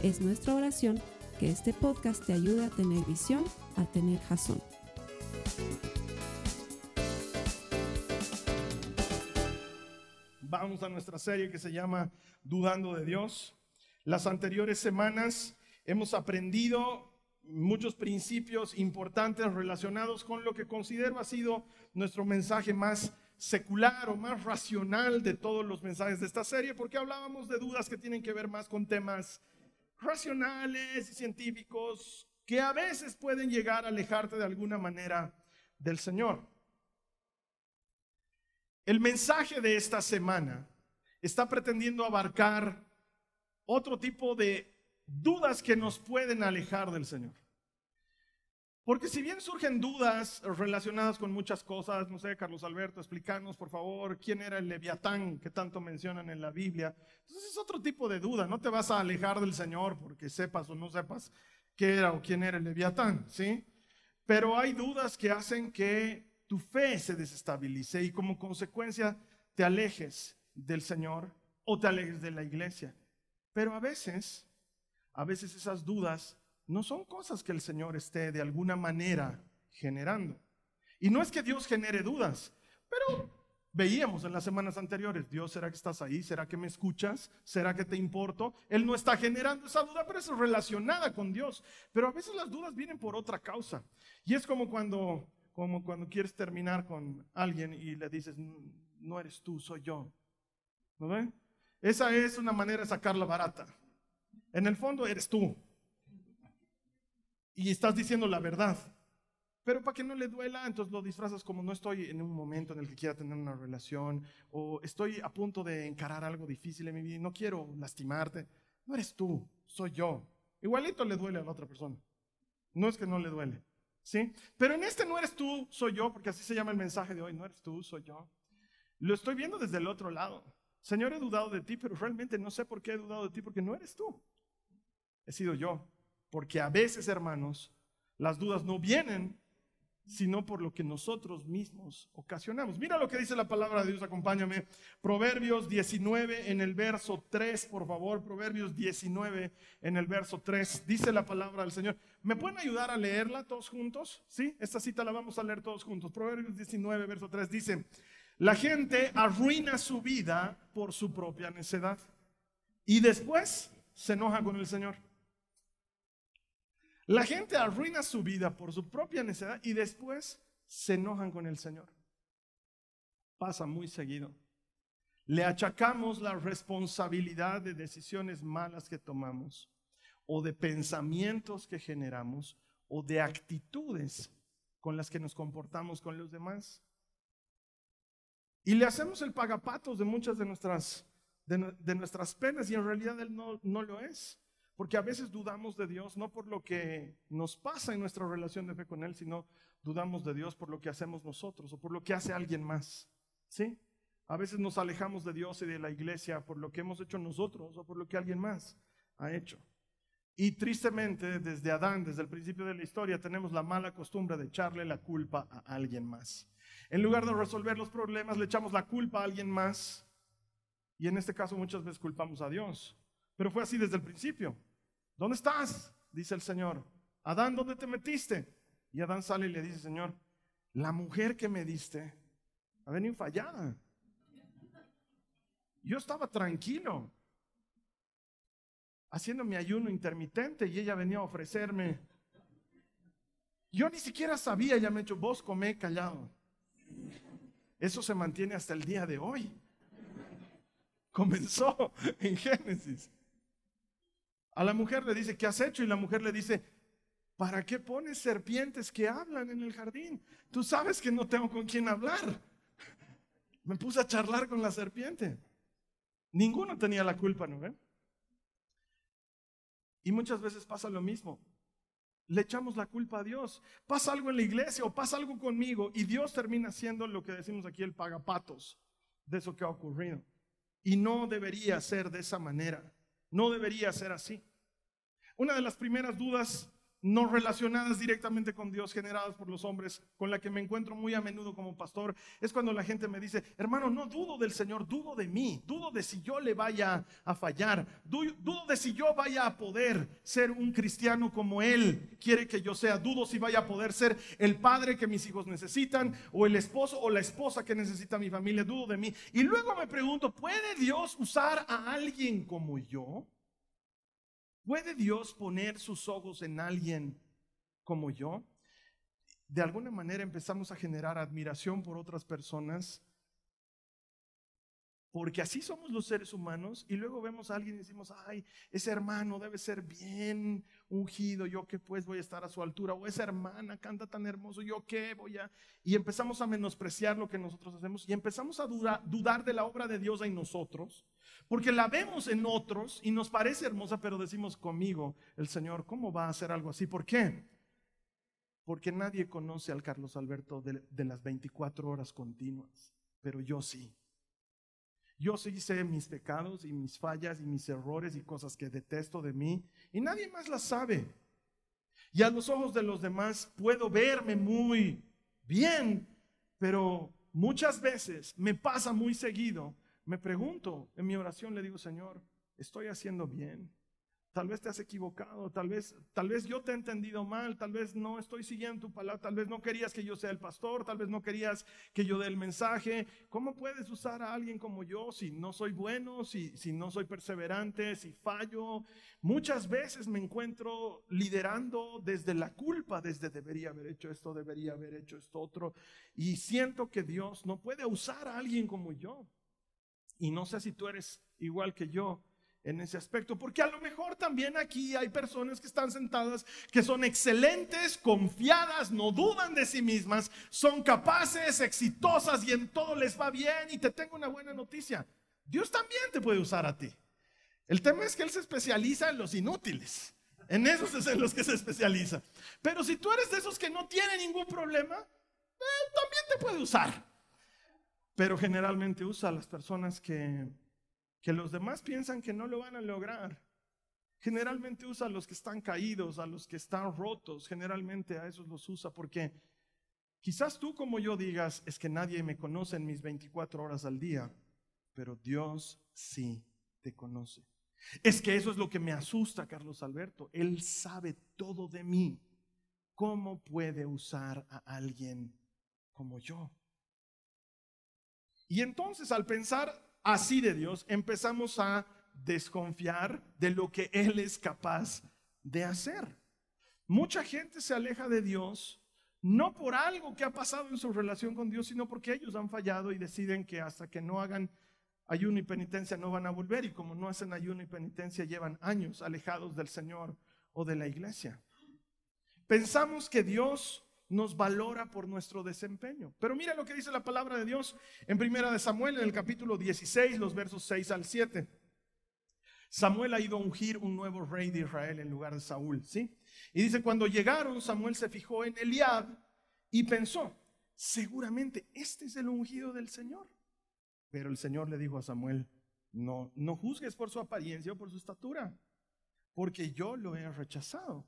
Es nuestra oración que este podcast te ayude a tener visión, a tener jazón. Vamos a nuestra serie que se llama Dudando de Dios. Las anteriores semanas hemos aprendido muchos principios importantes relacionados con lo que considero ha sido nuestro mensaje más secular o más racional de todos los mensajes de esta serie, porque hablábamos de dudas que tienen que ver más con temas racionales y científicos que a veces pueden llegar a alejarte de alguna manera del Señor. El mensaje de esta semana está pretendiendo abarcar otro tipo de dudas que nos pueden alejar del Señor. Porque si bien surgen dudas relacionadas con muchas cosas, no sé, Carlos Alberto, explícanos por favor quién era el leviatán que tanto mencionan en la Biblia. Entonces es otro tipo de duda, no te vas a alejar del Señor porque sepas o no sepas qué era o quién era el leviatán, ¿sí? Pero hay dudas que hacen que tu fe se desestabilice y como consecuencia te alejes del Señor o te alejes de la iglesia. Pero a veces, a veces esas dudas no son cosas que el Señor esté de alguna manera generando. Y no es que Dios genere dudas, pero veíamos en las semanas anteriores, Dios, ¿será que estás ahí? ¿Será que me escuchas? ¿Será que te importo? Él no está generando esa duda, pero es relacionada con Dios. Pero a veces las dudas vienen por otra causa. Y es como cuando, como cuando quieres terminar con alguien y le dices, no eres tú, soy yo. ¿No ven? Esa es una manera de sacar la barata. En el fondo eres tú y estás diciendo la verdad. Pero para que no le duela, entonces lo disfrazas como no estoy en un momento en el que quiera tener una relación o estoy a punto de encarar algo difícil en mi vida y no quiero lastimarte. No eres tú, soy yo. Igualito le duele a la otra persona. No es que no le duele, ¿sí? Pero en este no eres tú, soy yo, porque así se llama el mensaje de hoy, no eres tú, soy yo. Lo estoy viendo desde el otro lado. Señor, he dudado de ti, pero realmente no sé por qué he dudado de ti, porque no eres tú. He sido yo. Porque a veces, hermanos, las dudas no vienen sino por lo que nosotros mismos ocasionamos. Mira lo que dice la palabra de Dios, acompáñame. Proverbios 19 en el verso 3, por favor, Proverbios 19 en el verso 3, dice la palabra del Señor. ¿Me pueden ayudar a leerla todos juntos? Sí, esta cita la vamos a leer todos juntos. Proverbios 19, verso 3 dice, la gente arruina su vida por su propia necedad y después se enoja con el Señor. La gente arruina su vida por su propia necesidad y después se enojan con el Señor. Pasa muy seguido. Le achacamos la responsabilidad de decisiones malas que tomamos o de pensamientos que generamos o de actitudes con las que nos comportamos con los demás. Y le hacemos el pagapatos de muchas de nuestras, de, nuestras penas y en realidad él no, no lo es. Porque a veces dudamos de Dios no por lo que nos pasa en nuestra relación de fe con Él, sino dudamos de Dios por lo que hacemos nosotros o por lo que hace alguien más. ¿Sí? A veces nos alejamos de Dios y de la iglesia por lo que hemos hecho nosotros o por lo que alguien más ha hecho. Y tristemente, desde Adán, desde el principio de la historia, tenemos la mala costumbre de echarle la culpa a alguien más. En lugar de resolver los problemas, le echamos la culpa a alguien más. Y en este caso muchas veces culpamos a Dios. Pero fue así desde el principio. ¿Dónde estás? Dice el Señor. Adán, ¿dónde te metiste? Y Adán sale y le dice, Señor, la mujer que me diste ha venido fallada. Yo estaba tranquilo, haciendo mi ayuno intermitente y ella venía a ofrecerme. Yo ni siquiera sabía, ya me he hecho, vos comé callado. Eso se mantiene hasta el día de hoy. Comenzó en Génesis. A la mujer le dice, ¿qué has hecho? Y la mujer le dice, ¿para qué pones serpientes que hablan en el jardín? Tú sabes que no tengo con quién hablar. Me puse a charlar con la serpiente. Ninguno tenía la culpa, ¿no ven? Y muchas veces pasa lo mismo. Le echamos la culpa a Dios. Pasa algo en la iglesia o pasa algo conmigo y Dios termina siendo lo que decimos aquí el pagapatos de eso que ha ocurrido. Y no debería ser de esa manera. No debería ser así. Una de las primeras dudas no relacionadas directamente con Dios, generadas por los hombres, con la que me encuentro muy a menudo como pastor, es cuando la gente me dice, hermano, no dudo del Señor, dudo de mí, dudo de si yo le vaya a fallar, dudo de si yo vaya a poder ser un cristiano como Él quiere que yo sea, dudo si vaya a poder ser el padre que mis hijos necesitan, o el esposo o la esposa que necesita mi familia, dudo de mí. Y luego me pregunto, ¿puede Dios usar a alguien como yo? ¿Puede Dios poner sus ojos en alguien como yo? De alguna manera empezamos a generar admiración por otras personas, porque así somos los seres humanos, y luego vemos a alguien y decimos, ay, ese hermano debe ser bien ungido, yo qué pues voy a estar a su altura, o esa hermana canta tan hermoso, yo qué voy a... Y empezamos a menospreciar lo que nosotros hacemos y empezamos a dudar de la obra de Dios en nosotros porque la vemos en otros y nos parece hermosa, pero decimos conmigo, el Señor, ¿cómo va a hacer algo así? ¿Por qué? Porque nadie conoce al Carlos Alberto de, de las 24 horas continuas, pero yo sí. Yo sí sé mis pecados y mis fallas y mis errores y cosas que detesto de mí y nadie más las sabe. Y a los ojos de los demás puedo verme muy bien, pero muchas veces me pasa muy seguido me pregunto, en mi oración le digo, Señor, ¿estoy haciendo bien? Tal vez te has equivocado, tal vez, tal vez yo te he entendido mal, tal vez no estoy siguiendo tu palabra, tal vez no querías que yo sea el pastor, tal vez no querías que yo dé el mensaje. ¿Cómo puedes usar a alguien como yo si no soy bueno, si, si no soy perseverante, si fallo? Muchas veces me encuentro liderando desde la culpa, desde debería haber hecho esto, debería haber hecho esto otro, y siento que Dios no puede usar a alguien como yo. Y no sé si tú eres igual que yo en ese aspecto, porque a lo mejor también aquí hay personas que están sentadas que son excelentes, confiadas, no dudan de sí mismas, son capaces, exitosas y en todo les va bien. Y te tengo una buena noticia, Dios también te puede usar a ti. El tema es que Él se especializa en los inútiles. En esos es en los que se especializa. Pero si tú eres de esos que no tienen ningún problema, eh, también te puede usar pero generalmente usa a las personas que, que los demás piensan que no lo van a lograr. Generalmente usa a los que están caídos, a los que están rotos, generalmente a esos los usa porque quizás tú como yo digas, es que nadie me conoce en mis 24 horas al día, pero Dios sí te conoce. Es que eso es lo que me asusta, Carlos Alberto. Él sabe todo de mí. ¿Cómo puede usar a alguien como yo? Y entonces al pensar así de Dios, empezamos a desconfiar de lo que Él es capaz de hacer. Mucha gente se aleja de Dios no por algo que ha pasado en su relación con Dios, sino porque ellos han fallado y deciden que hasta que no hagan ayuno y penitencia no van a volver y como no hacen ayuno y penitencia llevan años alejados del Señor o de la iglesia. Pensamos que Dios nos valora por nuestro desempeño. Pero mira lo que dice la palabra de Dios en Primera de Samuel, en el capítulo 16, los versos 6 al 7. Samuel ha ido a ungir un nuevo rey de Israel en lugar de Saúl, ¿sí? Y dice, cuando llegaron, Samuel se fijó en Eliab y pensó, seguramente este es el ungido del Señor. Pero el Señor le dijo a Samuel, no, no juzgues por su apariencia o por su estatura, porque yo lo he rechazado.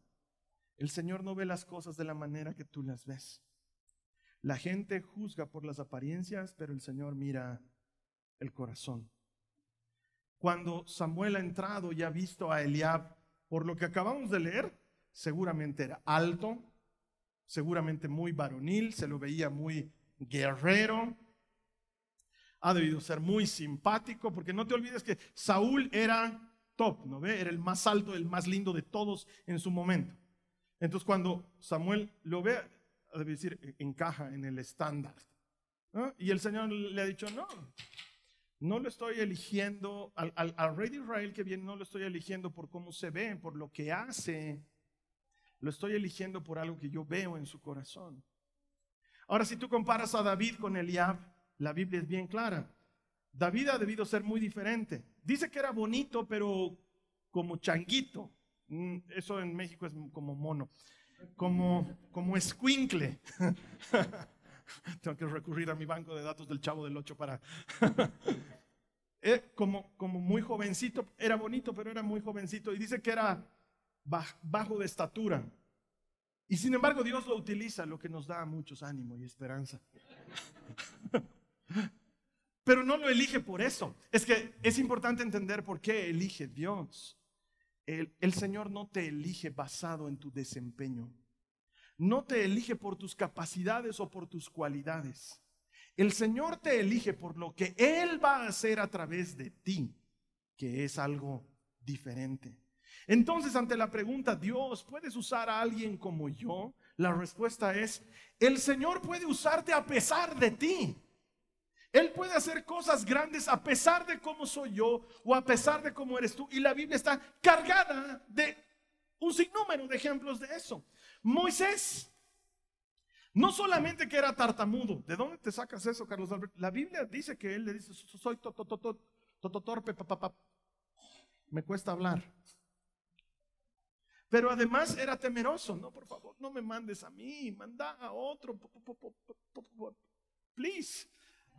El Señor no ve las cosas de la manera que tú las ves. La gente juzga por las apariencias, pero el Señor mira el corazón. Cuando Samuel ha entrado y ha visto a Eliab, por lo que acabamos de leer, seguramente era alto, seguramente muy varonil, se lo veía muy guerrero, ha debido ser muy simpático, porque no te olvides que Saúl era top, ¿no ve? Era el más alto, el más lindo de todos en su momento. Entonces cuando Samuel lo ve, debe decir, e, encaja en el estándar. Y el Señor le ha dicho, no, no lo estoy eligiendo, al, al, rey de Israel que viene, no lo estoy eligiendo por cómo se ve, por lo que hace, lo estoy eligiendo por algo que yo veo en su corazón. Ahora, si tú comparas a David con Eliab, la Biblia es bien clara. David ha debido ser muy diferente. Dice que era bonito, pero como changuito. Mm, Eso en México es como mono, como, como escuincle. Tengo que recurrir a mi banco de datos del chavo del 8 para... Eh, como, como muy jovencito, era bonito, pero era muy jovencito. Y dice que era baj- bajo de estatura. Y sin embargo Dios lo utiliza, lo que nos da muchos ánimo y esperanza. Pero no lo elige por eso. Es que es importante entender por qué elige Dios. El, Señor no te elige basado en tu desempeño. No te elige por tus capacidades o por tus cualidades. El Señor te elige por lo que Él va a hacer a través de ti, que es algo diferente. Entonces, ante la pregunta, Dios, ¿puedes usar a alguien como yo? La respuesta es, el Señor puede usarte a pesar de ti. Él puede hacer cosas grandes a pesar de cómo soy yo o a pesar de cómo eres tú. Y la Biblia está cargada de un sinnúmero de ejemplos de eso. Moisés, no solamente que era tartamudo. ¿De dónde te sacas eso, Carlos Albert? La Biblia dice que él le dice, soy tototorpe, papá. Me cuesta hablar. Pero además era temeroso. No, por favor, no me mandes a mí, manda a otro. Please.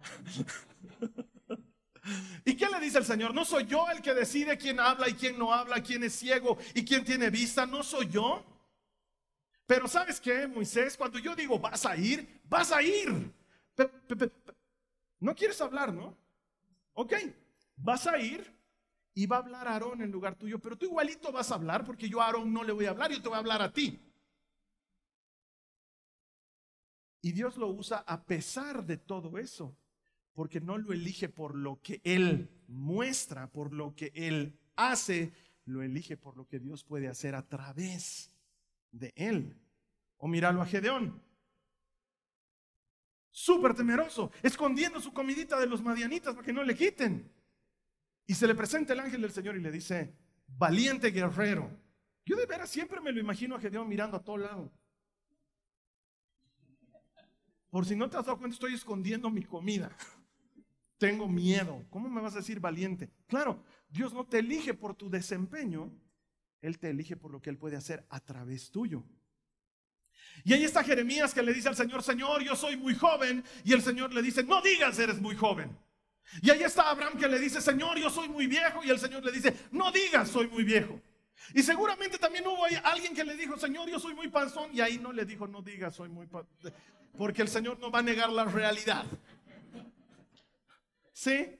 ¿Y qué le dice el Señor? No soy yo el que decide quién habla y quién no habla, quién es ciego y quién tiene vista. No soy yo. Pero ¿sabes qué, Moisés? Cuando yo digo vas a ir, vas a ir. No quieres hablar, ¿no? Ok, vas a ir y va a hablar Aarón en lugar tuyo, pero tú igualito vas a hablar porque yo a Aarón no le voy a hablar, yo te voy a hablar a ti. Y Dios lo usa a pesar de todo eso, porque no lo elige por lo que Él muestra, por lo que Él hace, lo elige por lo que Dios puede hacer a través de Él. O míralo a Gedeón. Súper temeroso, escondiendo su comidita de los madianitas para que no le quiten. Y se le presenta el ángel del Señor y le dice, valiente guerrero. Yo de veras siempre me lo imagino a Gedeón mirando a todo lado. Por si no te has dado cuenta, estoy escondiendo mi comida. Tengo miedo. ¿Cómo me vas a decir valiente? Claro, Dios no te elige por tu desempeño, Él te elige por lo que Él puede hacer a través tuyo. Y ahí está Jeremías que le dice al Señor, Señor, yo soy muy joven. Y el Señor le dice, no digas eres muy joven. Y ahí está Abraham que le dice, Señor, yo soy muy viejo. Y el Señor le dice, no digas soy muy viejo. Y seguramente también hubo alguien que le dijo, Señor, yo soy muy panzón. Y ahí no le dijo, no digas soy muy panzón. Porque el Señor no va a negar la realidad. ¿Sí?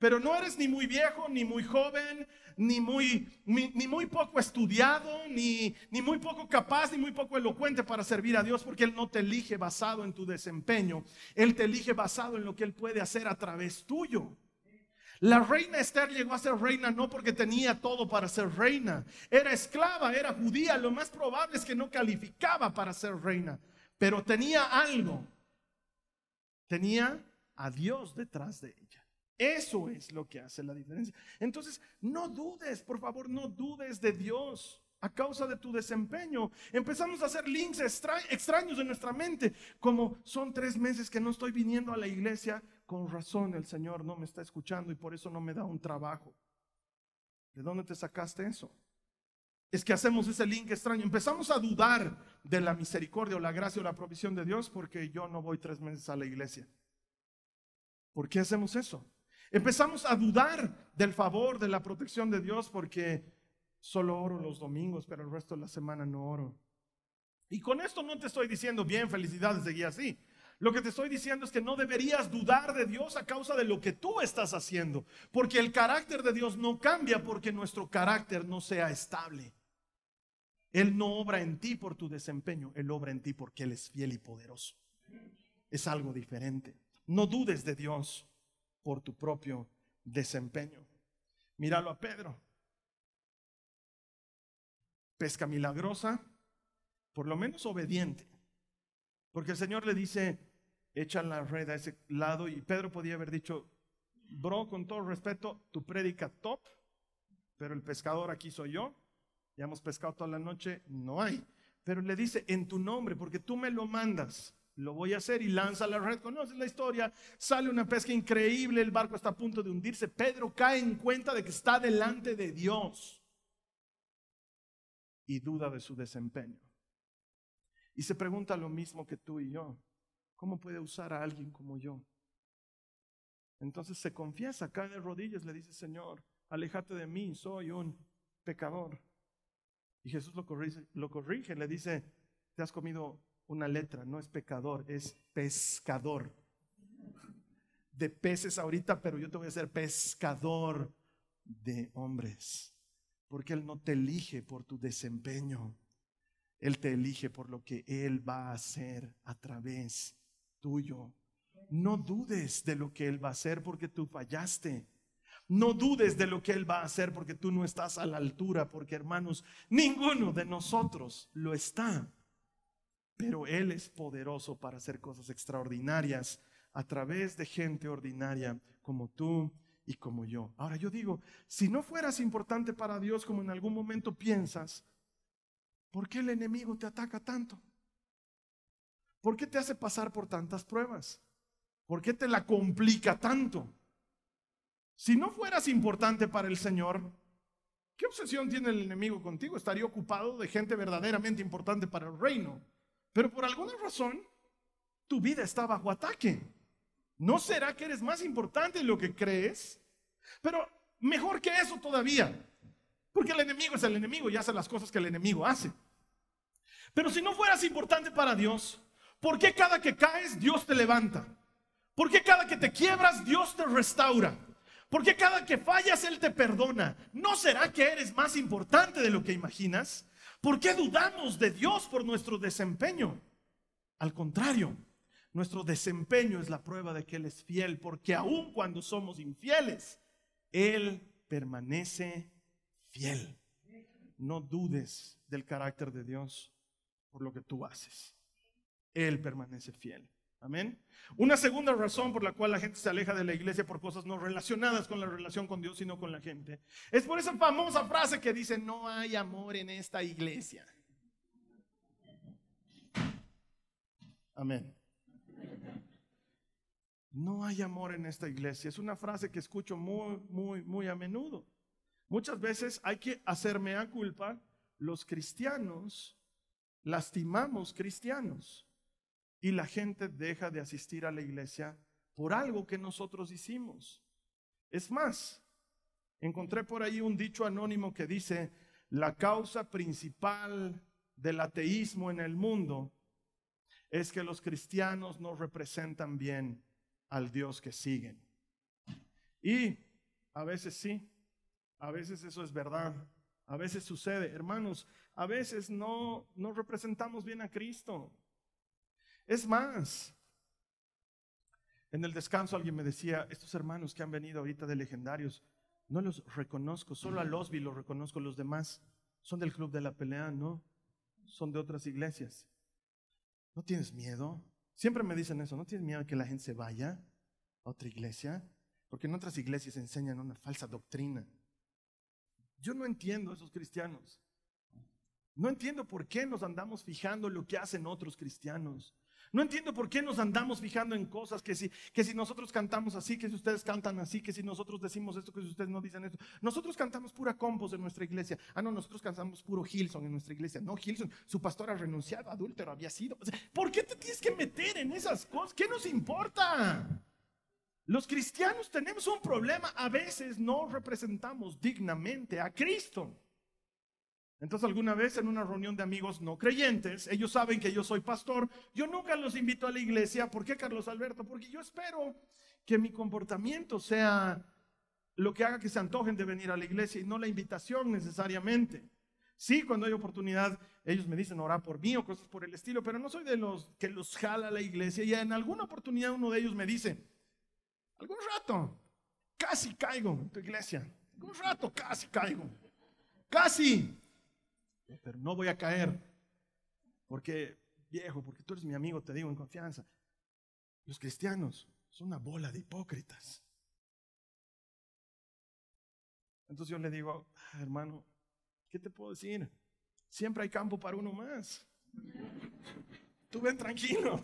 Pero no eres ni muy viejo, ni muy joven, ni muy, ni, muy poco estudiado, ni, ni muy poco capaz, ni muy poco elocuente para servir a Dios, porque Él no te elige basado en tu desempeño. Él te elige basado en lo que Él puede hacer a través tuyo. La reina Esther llegó a ser reina no porque tenía todo para ser reina. Era esclava, era judía. Lo más probable es que no calificaba para ser reina. Pero tenía algo. Tenía a Dios detrás de ella. Eso es lo que hace la diferencia. Entonces, no dudes, por favor, no dudes de Dios a causa de tu desempeño. Empezamos a hacer links extra- extraños en nuestra mente, como son tres meses que no estoy viniendo a la iglesia, con razón el Señor no me está escuchando y por eso no me da un trabajo. ¿De dónde te sacaste eso? Es que hacemos ese link extraño. Empezamos a dudar de la misericordia o la gracia o la provisión de Dios porque yo no voy tres meses a la iglesia. ¿Por qué hacemos eso? Empezamos a dudar del favor, de la protección de Dios porque solo oro los domingos, pero el resto de la semana no oro. Y con esto no te estoy diciendo, bien, felicidades, seguí así. Lo que te estoy diciendo es que no deberías dudar de Dios a causa de lo que tú estás haciendo, porque el carácter de Dios no cambia porque nuestro carácter no sea estable. Él no obra en ti por tu desempeño, Él obra en ti porque Él es fiel y poderoso. Es algo diferente. No dudes de Dios por tu propio desempeño. Míralo a Pedro. Pesca milagrosa, por lo menos obediente. Porque el Señor le dice, echa la red a ese lado y Pedro podía haber dicho, bro, con todo respeto, tu prédica top, pero el pescador aquí soy yo, ya hemos pescado toda la noche, no hay. Pero le dice, en tu nombre, porque tú me lo mandas, lo voy a hacer y lanza la red. Conoces la historia, sale una pesca increíble, el barco está a punto de hundirse, Pedro cae en cuenta de que está delante de Dios. y duda de su desempeño. Y se pregunta lo mismo que tú y yo. ¿Cómo puede usar a alguien como yo? Entonces se confiesa, cae de rodillas, le dice, Señor, aléjate de mí, soy un pecador. Y Jesús lo corrige, lo corrige, le dice, te has comido una letra, no es pecador, es pescador. De peces ahorita, pero yo te voy a ser pescador de hombres, porque Él no te elige por tu desempeño, Él te elige por lo que Él va a hacer a través tuyo. No dudes de lo que Él va a hacer porque tú fallaste. No dudes de lo que Él va a hacer porque tú no estás a la altura, porque hermanos, ninguno de nosotros lo está. Pero Él es poderoso para hacer cosas extraordinarias a través de gente ordinaria como tú y como yo. Ahora yo digo, si no fueras importante para Dios como en algún momento piensas, ¿por qué el enemigo te ataca tanto? ¿Por qué te hace pasar por tantas pruebas? ¿Por qué te la complica tanto? Si no fueras importante para el Señor, ¿qué obsesión tiene el enemigo contigo? Estaría ocupado de gente verdaderamente importante para el reino. Pero por alguna razón, tu vida está bajo ataque. ¿No será que eres más importante de lo que crees? Pero mejor que eso todavía. Porque el enemigo es el enemigo y hace las cosas que el enemigo hace. Pero si no fueras importante para Dios, ¿Por qué cada que caes Dios te levanta? ¿Por qué cada que te quiebras Dios te restaura? ¿Por qué cada que fallas Él te perdona? ¿No será que eres más importante de lo que imaginas? ¿Por qué dudamos de Dios por nuestro desempeño? Al contrario, nuestro desempeño es la prueba de que Él es fiel, porque aun cuando somos infieles, Él permanece fiel. No dudes del carácter de Dios por lo que tú haces. Él permanece fiel. Amén. Una segunda razón por la cual la gente se aleja de la iglesia por cosas no relacionadas con la relación con Dios, sino con la gente, es por esa famosa frase que dice, no hay amor en esta iglesia. Amén. No hay amor en esta iglesia. Es una frase que escucho muy, muy, muy a menudo. Muchas veces hay que hacerme a culpa. Los cristianos lastimamos cristianos y la gente deja de asistir a la iglesia por algo que nosotros hicimos. Es más, encontré por ahí un dicho anónimo que dice, la causa principal del ateísmo en el mundo es que los cristianos no representan bien al Dios que siguen. Y a veces sí, a veces eso es verdad, a veces sucede. Hermanos, a veces no, no representamos bien a Cristo. Es más, en el descanso alguien me decía, estos hermanos que han venido ahorita de legendarios, no los reconozco, solo a los vi los reconozco, los demás son del club de la pelea, ¿no? Son de otras iglesias. ¿No tienes miedo? Siempre me dicen eso, ¿no tienes miedo que la gente se vaya a otra iglesia? Porque en otras iglesias enseñan una falsa doctrina. Yo no entiendo a esos cristianos. No entiendo por qué nos andamos fijando en lo que hacen otros cristianos. No entiendo por qué nos andamos fijando en cosas que si, que si nosotros cantamos así, que si ustedes cantan así, que si nosotros decimos esto, que si ustedes no dicen esto. Nosotros cantamos pura compos en nuestra iglesia. Ah, no, nosotros cantamos puro Hilson en nuestra iglesia. No, Hilson, su pastor ha renunciado, adúltero había sido. ¿Por qué te tienes que meter en esas cosas? ¿Qué nos importa? Los cristianos tenemos un problema. A veces no representamos dignamente a Cristo. Entonces alguna vez en una reunión de amigos no creyentes, ellos saben que yo soy pastor, yo nunca los invito a la iglesia. ¿Por qué, Carlos Alberto? Porque yo espero que mi comportamiento sea lo que haga que se antojen de venir a la iglesia y no la invitación necesariamente. Sí, cuando hay oportunidad, ellos me dicen orar por mí o cosas por el estilo, pero no soy de los que los jala a la iglesia. Y en alguna oportunidad uno de ellos me dice, algún rato, casi caigo en tu iglesia. Algún rato, casi caigo. Casi pero no voy a caer. Porque, viejo, porque tú eres mi amigo, te digo en confianza. Los cristianos son una bola de hipócritas. Entonces yo le digo, ah, hermano, ¿qué te puedo decir? Siempre hay campo para uno más. Tú ven tranquilo.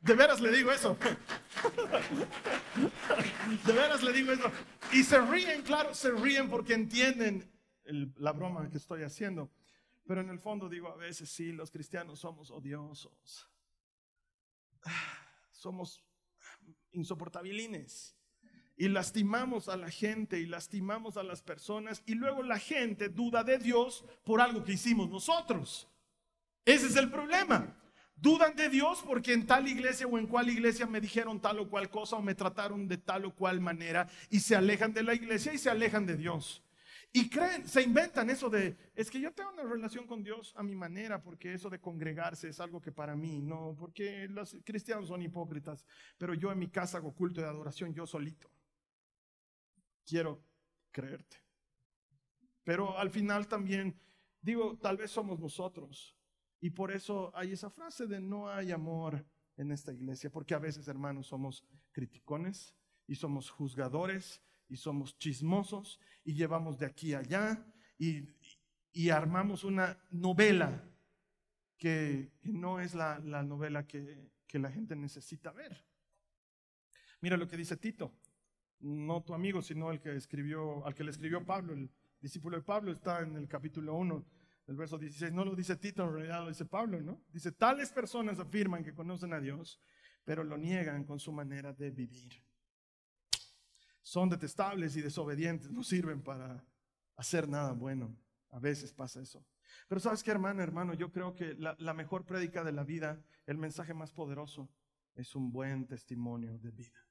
De veras le digo eso. De veras le digo eso. Y se ríen, claro, se ríen porque entienden la broma que estoy haciendo. Pero en el fondo digo, a veces sí, los cristianos somos odiosos. Somos insoportabilines. Y lastimamos a la gente y lastimamos a las personas. Y luego la gente duda de Dios por algo que hicimos nosotros. Ese es el problema. Dudan de Dios porque en tal iglesia o en cual iglesia me dijeron tal o cual cosa o me trataron de tal o cual manera y se alejan de la iglesia y se alejan de Dios. Y creen, se inventan eso de, es que yo tengo una relación con Dios a mi manera, porque eso de congregarse es algo que para mí, no, porque los cristianos son hipócritas, pero yo en mi casa hago culto de adoración yo solito. Quiero creerte. Pero al final también, digo, tal vez somos nosotros y por eso hay esa frase de no hay amor en esta iglesia, porque a veces, hermanos, somos criticones y somos juzgadores y somos chismosos y llevamos de aquí a allá y, armamos una novela que, no es la, novela que, que la gente necesita ver. Mira lo que dice Tito, no tu amigo, sino el que escribió, al que le escribió Pablo, el discípulo de Pablo, está en el capítulo 1 el verso 16 no lo dice Tito, en realidad lo dice Pablo, ¿no? Dice, tales personas afirman que conocen a Dios, pero lo niegan con su manera de vivir. Son detestables y desobedientes, no sirven para hacer nada bueno. A veces pasa eso. Pero sabes qué, hermano, hermano, yo creo que la, la mejor prédica de la vida, el mensaje más poderoso, es un buen testimonio de vida.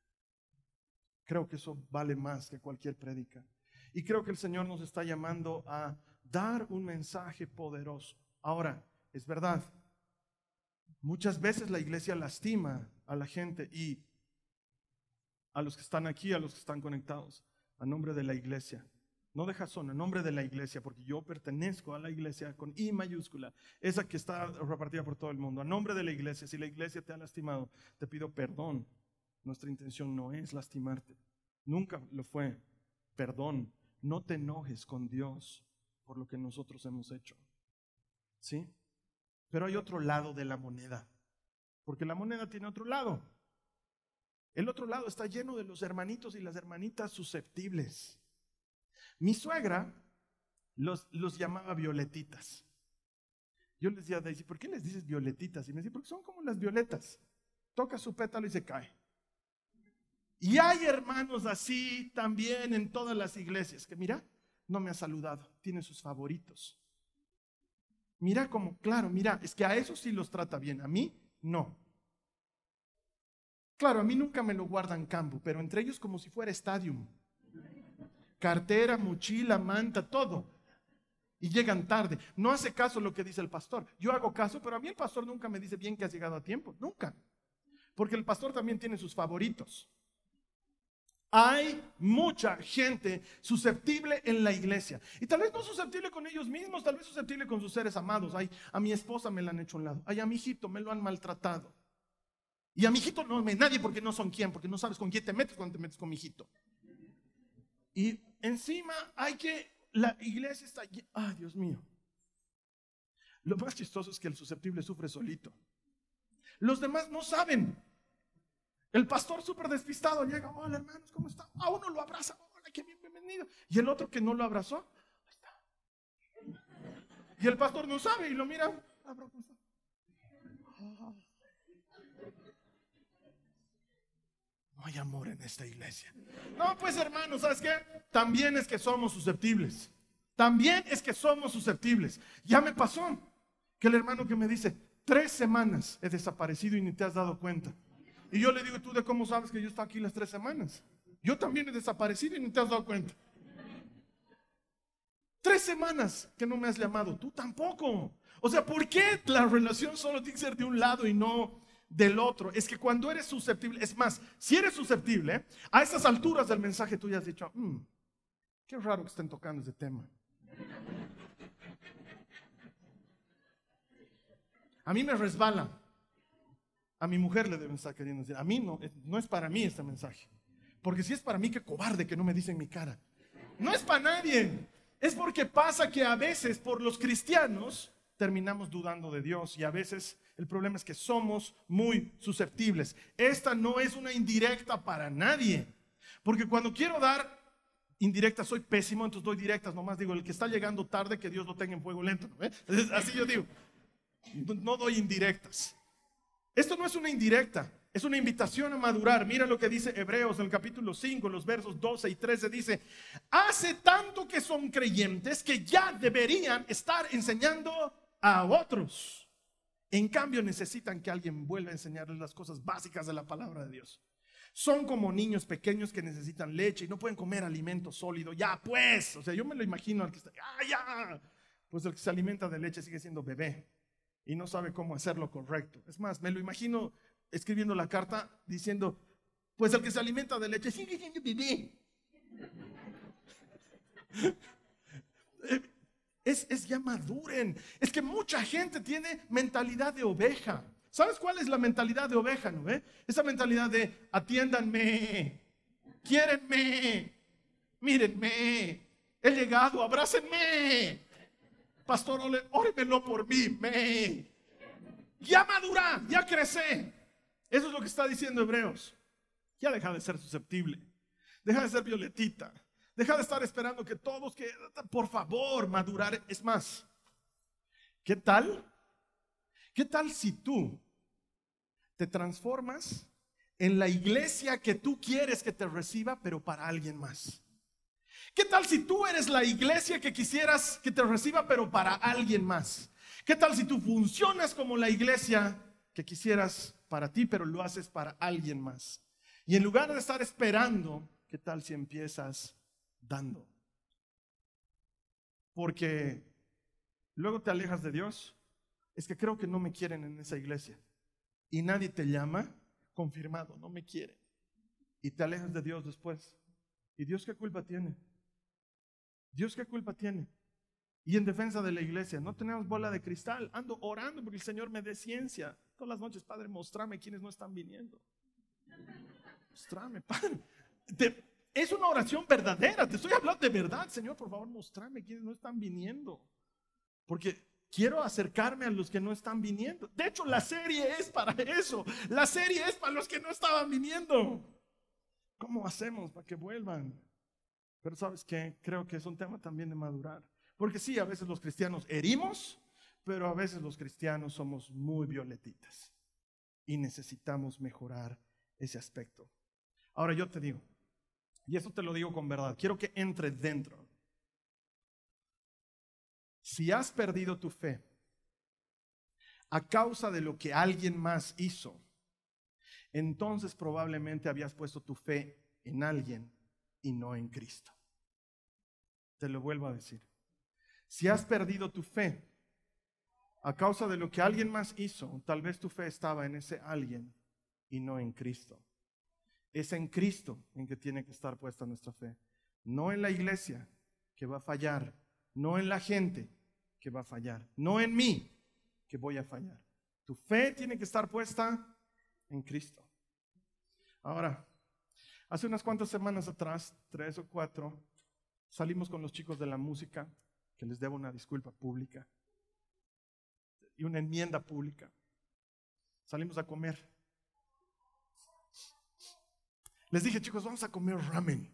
Creo que eso vale más que cualquier prédica. Y creo que el Señor nos está llamando a dar un mensaje poderoso. Ahora, es verdad, muchas veces la iglesia lastima a la gente y a los que están aquí, a los que están conectados, a nombre de la iglesia. No deja zona, a nombre de la iglesia, porque yo pertenezco a la iglesia con I mayúscula, esa que está repartida por todo el mundo. A nombre de la iglesia, si la iglesia te ha lastimado, te pido perdón. Nuestra intención no es lastimarte. Nunca lo fue. Perdón. No te enojes con Dios por lo que nosotros hemos hecho. ¿Sí? Pero hay otro lado de la moneda, porque la moneda tiene otro lado. El otro lado está lleno de los hermanitos y las hermanitas susceptibles. Mi suegra los, los llamaba violetitas. Yo les decía, Daisy, ¿por qué les dices violetitas? Y me decía, porque son como las violetas. Toca su pétalo y se cae. Y hay hermanos así también en todas las iglesias, que mira, no me ha saludado, tiene sus favoritos. Mira como, claro, mira, es que a esos sí los trata bien, a mí no. Claro, a mí nunca me lo guardan campo, pero entre ellos como si fuera estadio. Cartera, mochila, manta, todo. Y llegan tarde. No hace caso lo que dice el pastor. Yo hago caso, pero a mí el pastor nunca me dice bien que has llegado a tiempo. Nunca. Porque el pastor también tiene sus favoritos. Hay mucha gente susceptible en la iglesia. Y tal vez no susceptible con ellos mismos, tal vez susceptible con sus seres amados. Ay, a mi esposa me la han hecho a un lado. Ay, a mi hijito me lo han maltratado. Y a mi hijito no me nadie porque no son quién, porque no sabes con quién te metes cuando te metes con mi hijito. Y encima hay que, la iglesia está, ay Dios mío. Lo más chistoso es que el susceptible sufre solito. Los demás no saben. El pastor súper despistado llega, hola hermanos, ¿cómo están? A uno lo abraza, hola, qué bienvenido. Y el otro que no lo abrazó, ahí está. Y el pastor no sabe y lo mira, No hay amor en esta iglesia. No, pues hermanos, ¿sabes qué? También es que somos susceptibles. También es que somos susceptibles. Ya me pasó que el hermano que me dice, tres semanas he desaparecido y ni te has dado cuenta. Y yo le digo, ¿tú de cómo sabes que yo estoy aquí las tres semanas? Yo también he desaparecido y no te has dado cuenta. Tres semanas que no me has llamado, tú tampoco. O sea, ¿por qué la relación solo tiene que ser de un lado y no del otro? Es que cuando eres susceptible, es más, si eres susceptible, a esas alturas del mensaje tú ya has dicho, mm, qué raro que estén tocando ese tema. A mí me resbala. A mi mujer le deben estar queriendo decir, a mí no, no es para mí este mensaje. Porque si es para mí, qué cobarde que no me dicen mi cara. No es para nadie. Es porque pasa que a veces por los cristianos terminamos dudando de Dios y a veces el problema es que somos muy susceptibles. Esta no es una indirecta para nadie. Porque cuando quiero dar indirectas soy pésimo, entonces doy directas nomás. Digo, el que está llegando tarde, que Dios lo tenga en fuego lento. Así yo digo, no doy indirectas. Esto no es una indirecta, es una invitación a madurar. Mira lo que dice Hebreos en el capítulo 5, los versos 12 y 13. Dice, hace tanto que son creyentes que ya deberían estar enseñando a otros. En cambio, necesitan que alguien vuelva a enseñarles las cosas básicas de la palabra de Dios. Son como niños pequeños que necesitan leche y no pueden comer alimento sólido. Ya, pues, o sea, yo me lo imagino al que está, ah, ya. Pues el que se alimenta de leche sigue siendo bebé y no sabe cómo hacerlo correcto. Es más, me lo imagino escribiendo la carta diciendo, pues el que se alimenta de leche sigue siendo bebé. Es, es, ya maduren. Es que mucha gente tiene mentalidad de oveja. ¿Sabes cuál es la mentalidad de oveja? ¿no? Esa mentalidad de atiéndanme, quiérenme, mírenme, he llegado, abrácenme. Pastor, órenmelo por mí, me. Ya madura, ya crece. Eso es lo que está diciendo Hebreos. Ya deja de ser susceptible. Deja de ser violetita. Deja de estar esperando que todos, que por favor, madurar. Es más, ¿qué tal? ¿Qué tal si tú te transformas en la iglesia que tú quieres que te reciba, pero para alguien más? ¿Qué tal si tú eres la iglesia que quisieras que te reciba, pero para alguien más? ¿Qué tal si tú funcionas como la iglesia que quisieras para ti, pero lo haces para alguien más? Y en lugar de estar esperando, ¿qué tal si empiezas dando? Porque luego te alejas de Dios. Es que creo que no me quieren en esa iglesia. Y nadie te llama, confirmado, no me quiere. Y te alejas de Dios después. ¿Y Dios qué culpa tiene? Dios qué culpa tiene. Y en defensa de la iglesia, no tenemos bola de cristal. Ando orando porque el Señor me dé ciencia. Todas las noches, Padre, mostrame quienes no están viniendo. Mostrame, Padre. es una oración verdadera. Te estoy hablando de verdad, Señor. Por favor, mostrame quienes no están viniendo. Porque quiero acercarme a los que no están viniendo. De hecho, la serie es para eso. La serie es para los que no estaban viniendo. ¿Cómo hacemos para que vuelvan? Pero sabes que creo que es un tema también de madurar. Porque sí, a veces los cristianos herimos, pero a veces los cristianos somos muy violetitas y necesitamos mejorar ese aspecto. Ahora yo te digo, y eso te lo digo con verdad, quiero que entre dentro. Si has perdido tu fe a causa de lo que alguien más hizo, entonces probablemente habías puesto tu fe en alguien y no en Cristo. Te lo vuelvo a decir. Si has perdido tu fe a causa de lo que alguien más hizo, tal vez tu fe estaba en ese alguien y no en Cristo. Es en Cristo en que tiene que estar puesta nuestra fe, no en la iglesia que va a fallar, no en la gente que va a fallar, no en mí que voy a fallar. Tu fe tiene que estar puesta en Cristo. Ahora, Hace unas cuantas semanas atrás, tres o cuatro, salimos con los chicos de la música, que les debo una disculpa pública y una enmienda pública. Salimos a comer. Les dije, chicos, vamos a comer ramen.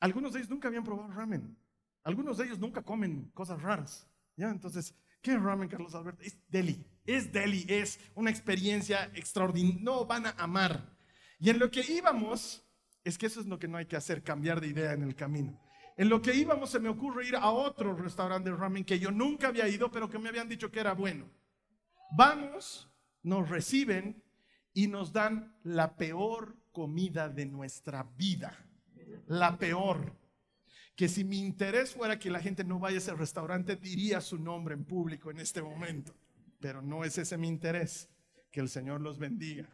Algunos de ellos nunca habían probado ramen. Algunos de ellos nunca comen cosas raras. ¿Ya? Entonces, ¿qué es ramen, Carlos Alberto? Es deli. Es deli. Es una experiencia extraordinaria. No van a amar. Y en lo que íbamos, es que eso es lo que no hay que hacer, cambiar de idea en el camino. En lo que íbamos se me ocurre ir a otro restaurante de ramen que yo nunca había ido, pero que me habían dicho que era bueno. Vamos, nos reciben y nos dan la peor comida de nuestra vida. La peor. Que si mi interés fuera que la gente no vaya a ese restaurante, diría su nombre en público en este momento. Pero no es ese mi interés. Que el Señor los bendiga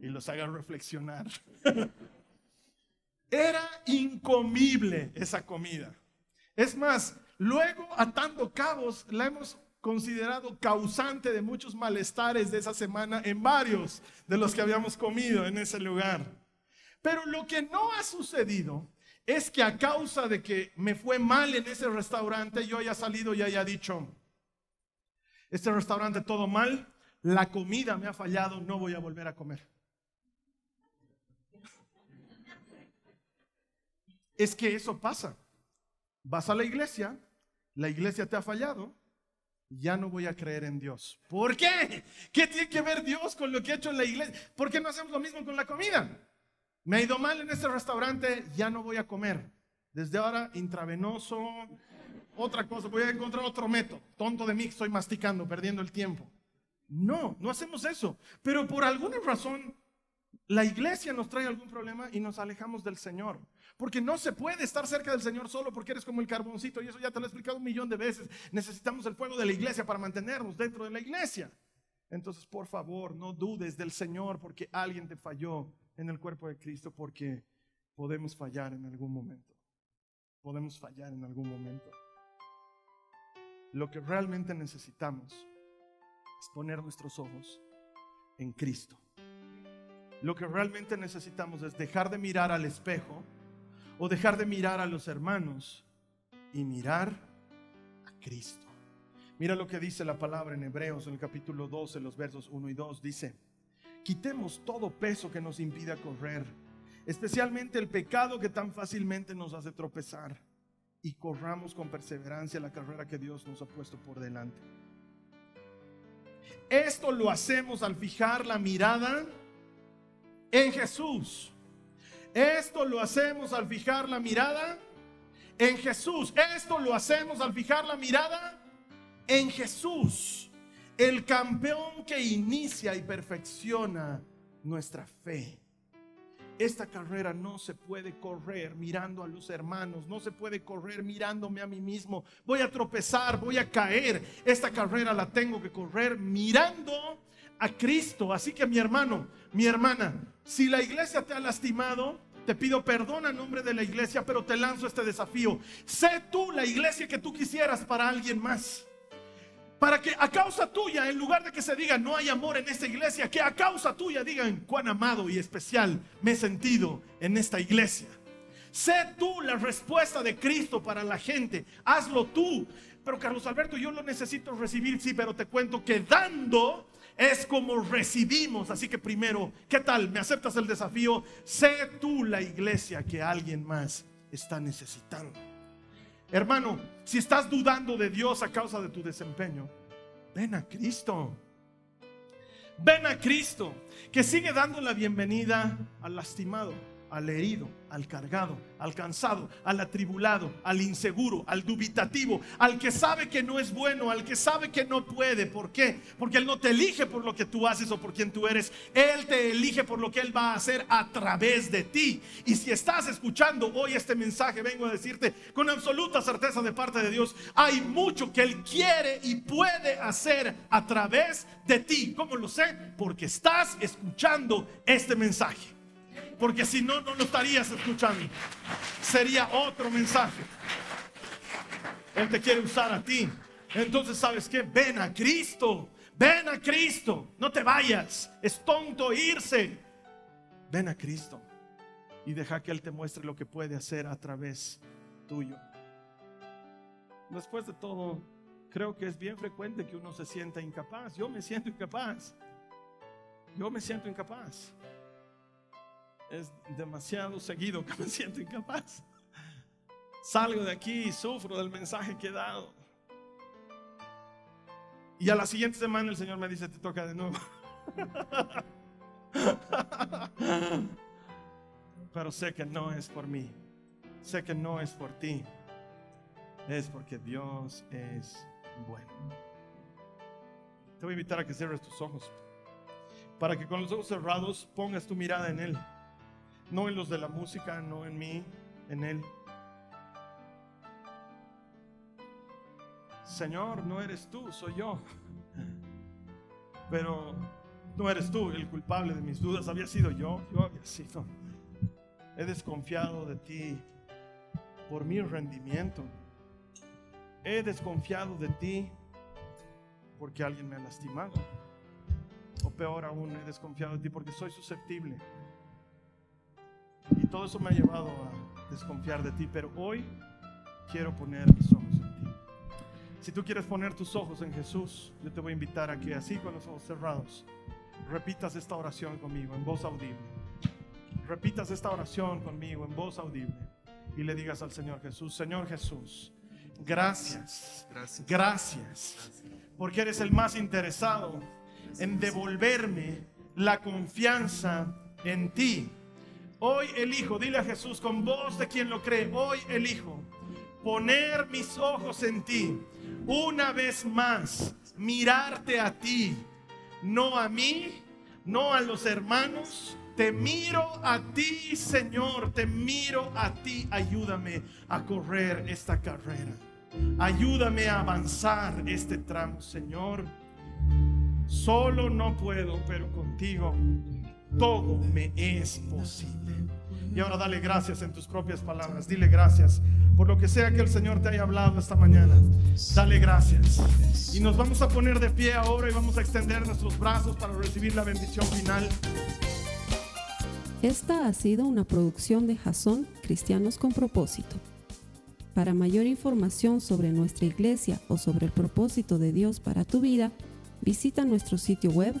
y los haga reflexionar. Era incomible esa comida. Es más, luego atando cabos, la hemos considerado causante de muchos malestares de esa semana en varios de los que habíamos comido en ese lugar. Pero lo que no ha sucedido es que a causa de que me fue mal en ese restaurante, yo haya salido y haya dicho, este restaurante todo mal, la comida me ha fallado, no voy a volver a comer. Es que eso pasa. Vas a la iglesia, la iglesia te ha fallado, ya no voy a creer en Dios. ¿Por qué? ¿Qué tiene que ver Dios con lo que ha hecho en la iglesia? ¿Por qué no hacemos lo mismo con la comida? Me ha ido mal en este restaurante, ya no voy a comer. Desde ahora, intravenoso, otra cosa, voy a encontrar otro método. Tonto de mí, estoy masticando, perdiendo el tiempo. No, no hacemos eso. Pero por alguna razón, la iglesia nos trae algún problema y nos alejamos del Señor. Porque no se puede estar cerca del Señor solo porque eres como el carboncito. Y eso ya te lo he explicado un millón de veces. Necesitamos el fuego de la iglesia para mantenernos dentro de la iglesia. Entonces, por favor, no dudes del Señor porque alguien te falló en el cuerpo de Cristo porque podemos fallar en algún momento. Podemos fallar en algún momento. Lo que realmente necesitamos es poner nuestros ojos en Cristo. Lo que realmente necesitamos es dejar de mirar al espejo o dejar de mirar a los hermanos y mirar a Cristo. Mira lo que dice la palabra en Hebreos en el capítulo 12, los versos 1 y 2. Dice, quitemos todo peso que nos impida correr, especialmente el pecado que tan fácilmente nos hace tropezar, y corramos con perseverancia la carrera que Dios nos ha puesto por delante. Esto lo hacemos al fijar la mirada en Jesús esto lo hacemos al fijar la mirada en Jesús. Esto lo hacemos al fijar la mirada en Jesús, el campeón que inicia y perfecciona nuestra fe. Esta carrera no se puede correr mirando a los hermanos, no se puede correr mirándome a mí mismo. Voy a tropezar, voy a caer. Esta carrera la tengo que correr mirando a Cristo. Así que mi hermano, mi hermana, si la iglesia te ha lastimado, te pido perdón a nombre de la iglesia, pero te lanzo este desafío. Sé tú la iglesia que tú quisieras para alguien más. Para que a causa tuya, en lugar de que se diga no hay amor en esta iglesia, que a causa tuya digan cuán amado y especial me he sentido en esta iglesia. Sé tú la respuesta de Cristo para la gente. Hazlo tú. Pero Carlos Alberto, yo lo necesito recibir, sí, pero te cuento que dando es como recibimos. Así que primero, ¿qué tal? ¿Me aceptas el desafío? Sé tú la iglesia que alguien más está necesitando. Hermano, si estás dudando de Dios a causa de tu desempeño, ven a Cristo. Ven a Cristo, que sigue dando la bienvenida al lastimado al herido, al cargado, al cansado, al atribulado, al inseguro, al dubitativo, al que sabe que no es bueno, al que sabe que no puede. ¿Por qué? Porque Él no te elige por lo que tú haces o por quien tú eres. Él te elige por lo que Él va a hacer a través de ti. Y si estás escuchando hoy este mensaje, vengo a decirte con absoluta certeza de parte de Dios, hay mucho que Él quiere y puede hacer a través de ti. ¿Cómo lo sé? Porque estás escuchando este mensaje porque si no, no lo estarías escuchando. Sería otro mensaje. Él te quiere usar a ti. Entonces, ¿sabes qué? Ven a Cristo. Ven a Cristo. No te vayas. Es tonto irse. Ven a Cristo. Y deja que Él te muestre lo que puede hacer a través tuyo. Después de todo, creo que es bien frecuente que uno se sienta incapaz. Yo me siento incapaz. Yo me siento incapaz es demasiado seguido que me siento incapaz. Salgo de aquí y sufro del mensaje que he dado. Y a la siguiente semana el Señor me dice, te toca de nuevo. Pero sé que no es por mí. Sé que no es por ti. Es porque Dios es bueno. Te voy a invitar a que cierres tus ojos. Para que con los ojos cerrados pongas tu mirada en Él no en los de la música, no en mí, en Él. Señor, no eres tú, soy yo. Pero no eres tú el culpable de mis dudas, había sido yo, yo había sido. He desconfiado de ti por mi rendimiento. He desconfiado de ti porque alguien me ha lastimado. O peor aún, he desconfiado de ti porque soy susceptible todo eso me ha llevado a desconfiar de ti, pero hoy quiero poner mis ojos en ti. Si tú quieres poner tus ojos en Jesús, yo te voy a invitar a que así con los ojos cerrados, repitas esta oración conmigo en voz audible. Repitas esta oración conmigo en voz audible. y le digas al Señor Jesús, Señor Jesús, gracias, gracias, gracias, porque eres el más interesado en devolverme la confianza en ti. Hoy elijo, dile a Jesús con voz de quien lo cree, hoy elijo poner mis ojos en ti, una vez más, mirarte a ti, no a mí, no a los hermanos, te miro a ti, Señor, te miro a ti. Ayúdame a correr esta carrera. Ayúdame a avanzar este tramo, Señor. Solo no puedo, pero contigo todo me es posible. Y ahora dale gracias en tus propias palabras. Dile gracias por lo que sea que el Señor te haya hablado esta mañana. Dale gracias. Y nos vamos a poner de pie ahora y vamos a extender nuestros brazos para recibir la bendición final. Esta ha sido una producción de Jason Cristianos con propósito. Para mayor información sobre nuestra iglesia o sobre el propósito de Dios para tu vida, visita nuestro sitio web